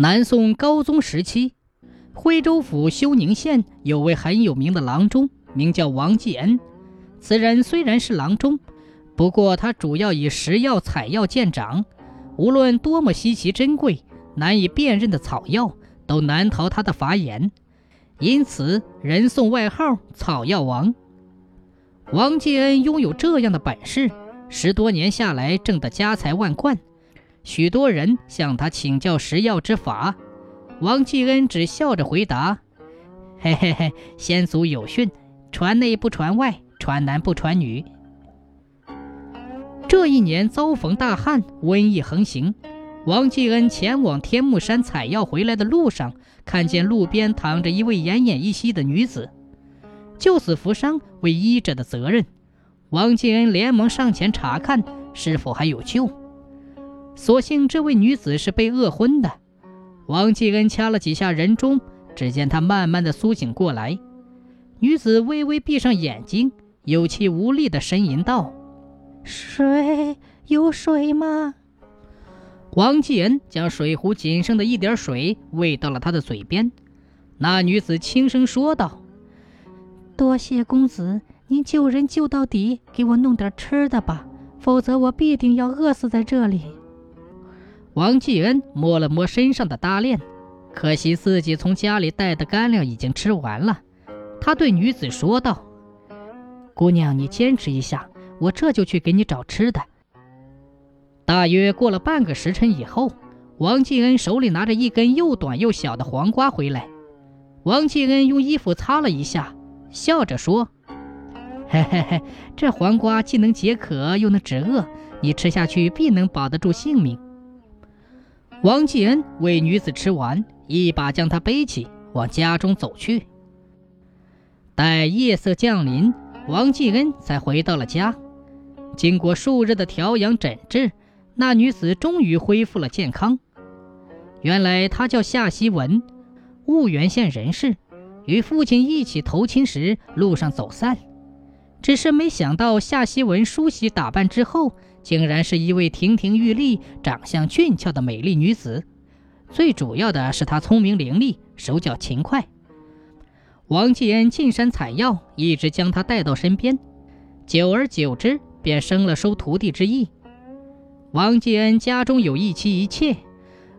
南宋高宗时期，徽州府休宁县有位很有名的郎中，名叫王继恩。此人虽然是郎中，不过他主要以食药采药见长，无论多么稀奇珍贵、难以辨认的草药，都难逃他的法眼，因此人送外号“草药王”。王继恩拥有这样的本事，十多年下来挣得家财万贯。许多人向他请教食药之法，王继恩只笑着回答：“嘿嘿嘿，先祖有训，传内不传外，传男不传女。”这一年遭逢大旱，瘟疫横行。王继恩前往天目山采药回来的路上，看见路边躺着一位奄奄一息的女子，救死扶伤为医者的责任。王继恩连忙上前查看是否还有救。所幸这位女子是被饿昏的，王继恩掐了几下人中，只见她慢慢的苏醒过来。女子微微闭上眼睛，有气无力的呻吟道：“水有水吗？”王继恩将水壶仅剩的一点水喂到了她的嘴边。那女子轻声说道：“多谢公子，您救人救到底，给我弄点吃的吧，否则我必定要饿死在这里。”王继恩摸了摸身上的搭链，可惜自己从家里带的干粮已经吃完了。他对女子说道：“姑娘，你坚持一下，我这就去给你找吃的。”大约过了半个时辰以后，王继恩手里拿着一根又短又小的黄瓜回来。王继恩用衣服擦了一下，笑着说：“嘿嘿嘿，这黄瓜既能解渴，又能止饿，你吃下去必能保得住性命。”王继恩为女子吃完，一把将她背起，往家中走去。待夜色降临，王继恩才回到了家。经过数日的调养诊治，那女子终于恢复了健康。原来她叫夏希文，婺源县人士，与父亲一起投亲时路上走散，只是没想到夏希文梳洗打扮之后。竟然是一位亭亭玉立、长相俊俏的美丽女子，最主要的是她聪明伶俐、手脚勤快。王继恩进山采药，一直将她带到身边，久而久之，便生了收徒弟之意。王继恩家中有一妻一妾，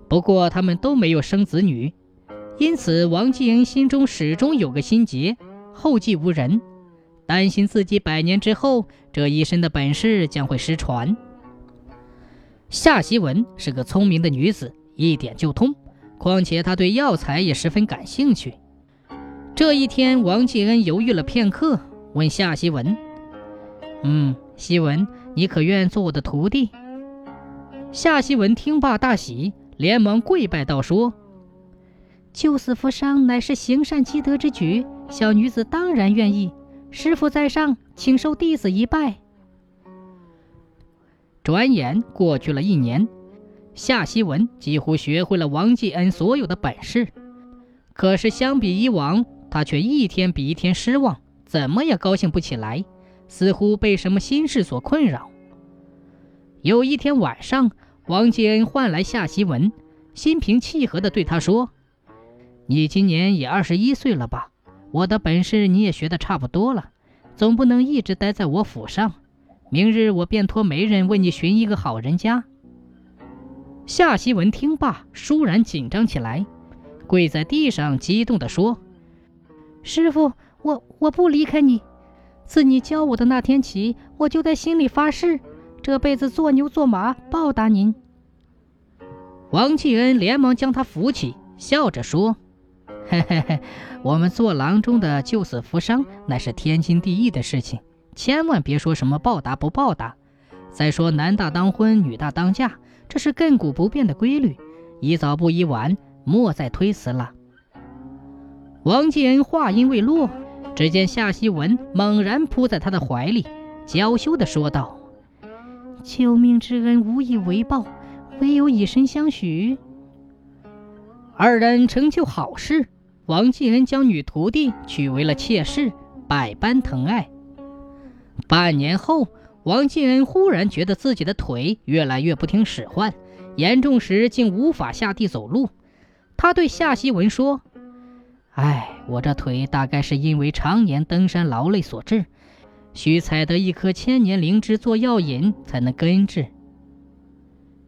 不过他们都没有生子女，因此王继恩心中始终有个心结：后继无人。担心自己百年之后这一身的本事将会失传。夏希文是个聪明的女子，一点就通，况且她对药材也十分感兴趣。这一天，王继恩犹豫了片刻，问夏希文：“嗯，希文，你可愿做我的徒弟？”夏希文听罢大喜，连忙跪拜道：“说，救死扶伤乃是行善积德之举，小女子当然愿意。”师傅在上，请受弟子一拜。转眼过去了一年，夏希文几乎学会了王继恩所有的本事。可是相比以往，他却一天比一天失望，怎么也高兴不起来，似乎被什么心事所困扰。有一天晚上，王继恩唤来夏希文，心平气和地对他说：“你今年也二十一岁了吧？”我的本事你也学得差不多了，总不能一直待在我府上。明日我便托媒人为你寻一个好人家。夏希文听罢，倏然紧张起来，跪在地上，激动地说：“师傅，我我不离开你。自你教我的那天起，我就在心里发誓，这辈子做牛做马报答您。”王继恩连忙将他扶起，笑着说。嘿嘿嘿，我们做郎中的救死扶伤，那是天经地义的事情，千万别说什么报答不报答。再说男大当婚，女大当嫁，这是亘古不变的规律，宜早不宜晚，莫再推辞了。王继恩话音未落，只见夏希文猛然扑在他的怀里，娇羞地说道：“救命之恩无以为报，唯有以身相许。”二人成就好事。王继恩将女徒弟娶为了妾室，百般疼爱。半年后，王继恩忽然觉得自己的腿越来越不听使唤，严重时竟无法下地走路。他对夏希文说：“哎，我这腿大概是因为常年登山劳累所致，需采得一颗千年灵芝做药引才能根治。”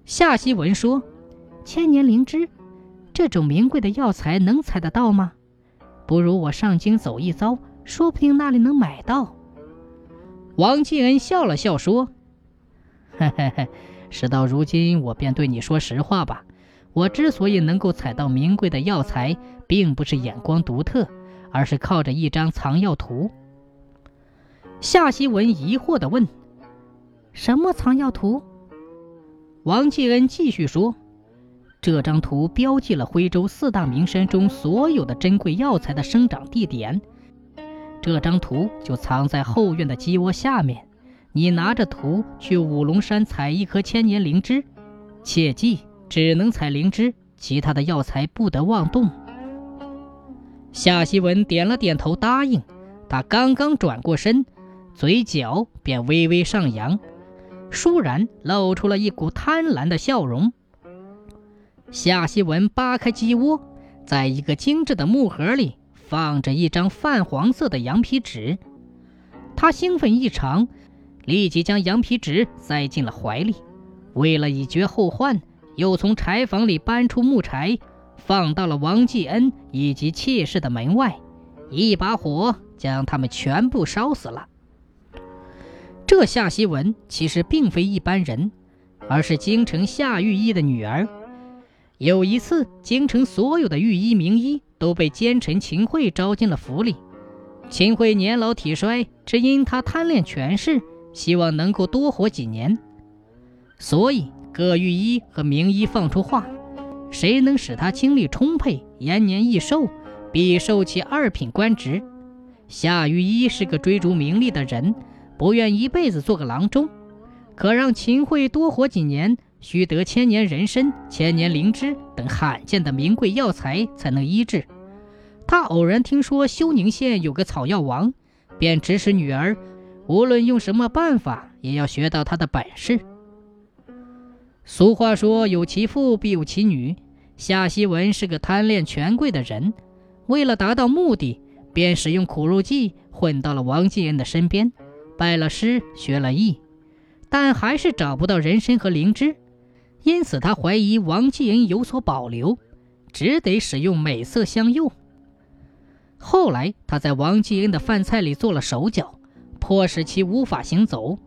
夏希文说：“千年灵芝，这种名贵的药材能采得到吗？不如我上京走一遭，说不定那里能买到。”王继恩笑了笑说：“嘿嘿嘿，事到如今，我便对你说实话吧。我之所以能够采到名贵的药材，并不是眼光独特，而是靠着一张藏药图。”夏希文疑惑地问：“什么藏药图？”王继恩继续说：“这张图标记了徽州四大名山中所有的珍贵药材的生长地点。这张图就藏在后院的鸡窝下面。你拿着图去五龙山采一颗千年灵芝，切记只能采灵芝，其他的药材不得妄动。”夏希文点了点头，答应。他刚刚转过身，嘴角便微微上扬。倏然露出了一股贪婪的笑容。夏希文扒开鸡窝，在一个精致的木盒里放着一张泛黄色的羊皮纸。他兴奋异常，立即将羊皮纸塞进了怀里。为了以绝后患，又从柴房里搬出木柴，放到了王继恩以及妾室的门外，一把火将他们全部烧死了。这夏希文其实并非一般人，而是京城夏御医的女儿。有一次，京城所有的御医名医都被奸臣秦桧招进了府里。秦桧年老体衰，只因他贪恋权势，希望能够多活几年。所以各御医和名医放出话：谁能使他精力充沛、延年益寿，必受其二品官职。夏御医是个追逐名利的人。不愿一辈子做个郎中，可让秦桧多活几年，需得千年人参、千年灵芝等罕见的名贵药材才能医治。他偶然听说休宁县有个草药王，便指使女儿，无论用什么办法，也要学到他的本事。俗话说：“有其父必有其女。”夏希文是个贪恋权贵的人，为了达到目的，便使用苦肉计，混到了王继恩的身边。拜了师，学了艺，但还是找不到人参和灵芝，因此他怀疑王继恩有所保留，只得使用美色相诱。后来他在王继恩的饭菜里做了手脚，迫使其无法行走，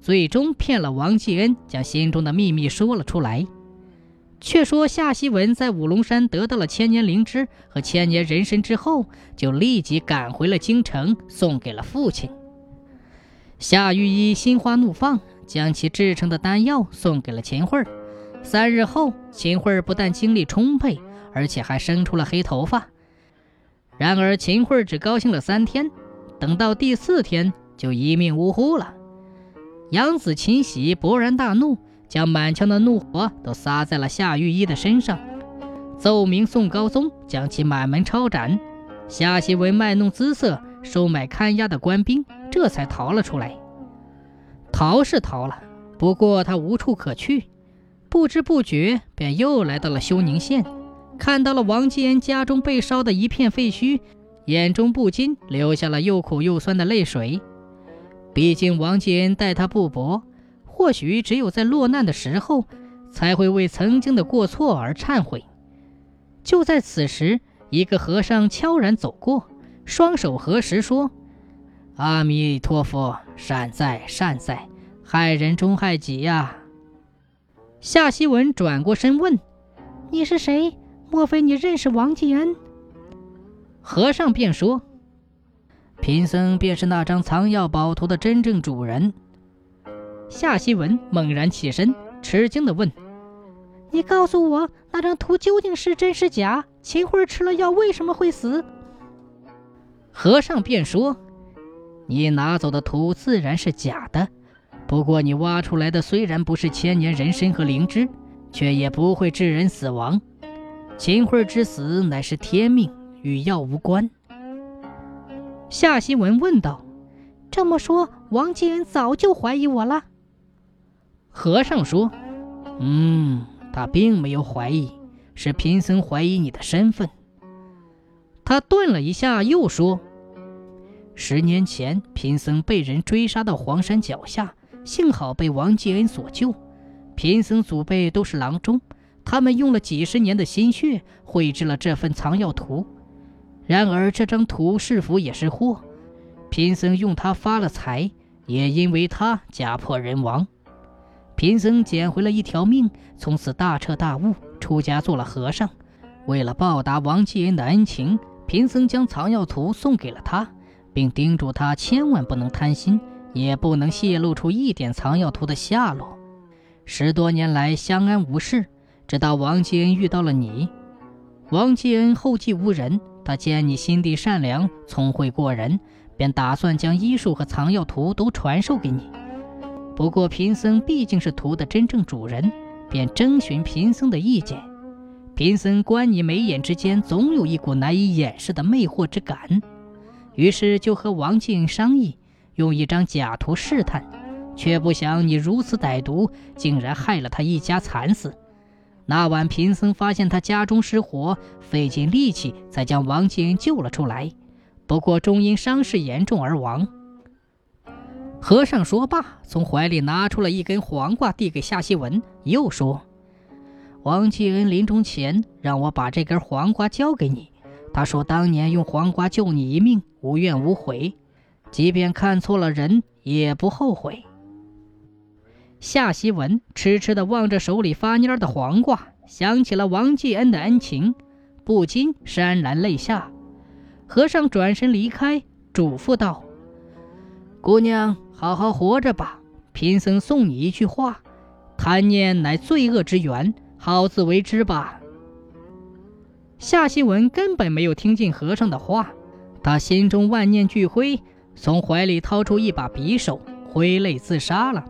最终骗了王继恩，将心中的秘密说了出来。却说夏希文在五龙山得到了千年灵芝和千年人参之后，就立即赶回了京城，送给了父亲。夏御医心花怒放，将其制成的丹药送给了秦桧儿。三日后，秦桧不但精力充沛，而且还生出了黑头发。然而，秦桧只高兴了三天，等到第四天就一命呜呼了。养子秦喜勃然大怒，将满腔的怒火都撒在了夏御医的身上，奏明宋高宗将其满门抄斩。夏希文卖弄姿色，收买看押的官兵。这才逃了出来。逃是逃了，不过他无处可去，不知不觉便又来到了休宁县，看到了王继恩家中被烧的一片废墟，眼中不禁流下了又苦又酸的泪水。毕竟王继恩待他不薄，或许只有在落难的时候，才会为曾经的过错而忏悔。就在此时，一个和尚悄然走过，双手合十说。阿弥陀佛，善哉善哉，害人终害己呀！夏希文转过身问：“你是谁？莫非你认识王继恩？”和尚便说：“贫僧便是那张藏药宝图的真正主人。”夏希文猛然起身，吃惊地问：“你告诉我，那张图究竟是真是假？秦桧吃了药为什么会死？”和尚便说。你拿走的图自然是假的，不过你挖出来的虽然不是千年人参和灵芝，却也不会致人死亡。秦桧之死乃是天命，与药无关。夏希文问道：“这么说，王继恩早就怀疑我了？”和尚说：“嗯，他并没有怀疑，是贫僧怀疑你的身份。”他顿了一下，又说：“十年前，贫僧被人追杀到黄山脚下，幸好被王继恩所救。贫僧祖辈都是郎中，他们用了几十年的心血绘制了这份藏药图。然而这张图是否也是祸？贫僧用它发了财，也因为它家破人亡。贫僧捡回了一条命，从此大彻大悟，出家做了和尚。为了报答王继恩的恩情。”贫僧将藏药图送给了他，并叮嘱他千万不能贪心，也不能泄露出一点藏药图的下落。十多年来相安无事，直到王继恩遇到了你。王继恩后继无人，他见你心地善良，聪慧过人，便打算将医术和藏药图都传授给你。不过贫僧毕竟是图的真正主人，便征询贫僧的意见。贫僧观你眉眼之间，总有一股难以掩饰的魅惑之感，于是就和王静商议，用一张假图试探，却不想你如此歹毒，竟然害了他一家惨死。那晚贫僧发现他家中失火，费尽力气才将王静救了出来，不过终因伤势严重而亡。和尚说罢，从怀里拿出了一根黄瓜，递给夏希文，又说。王继恩临终前让我把这根黄瓜交给你，他说当年用黄瓜救你一命，无怨无悔，即便看错了人也不后悔。夏希文痴痴地望着手里发蔫的黄瓜，想起了王继恩的恩情，不禁潸然泪下。和尚转身离开，嘱咐道：“姑娘，好好活着吧。贫僧送你一句话：贪念乃罪恶之源。”好自为之吧。夏希文根本没有听进和尚的话，他心中万念俱灰，从怀里掏出一把匕首，挥泪自杀了。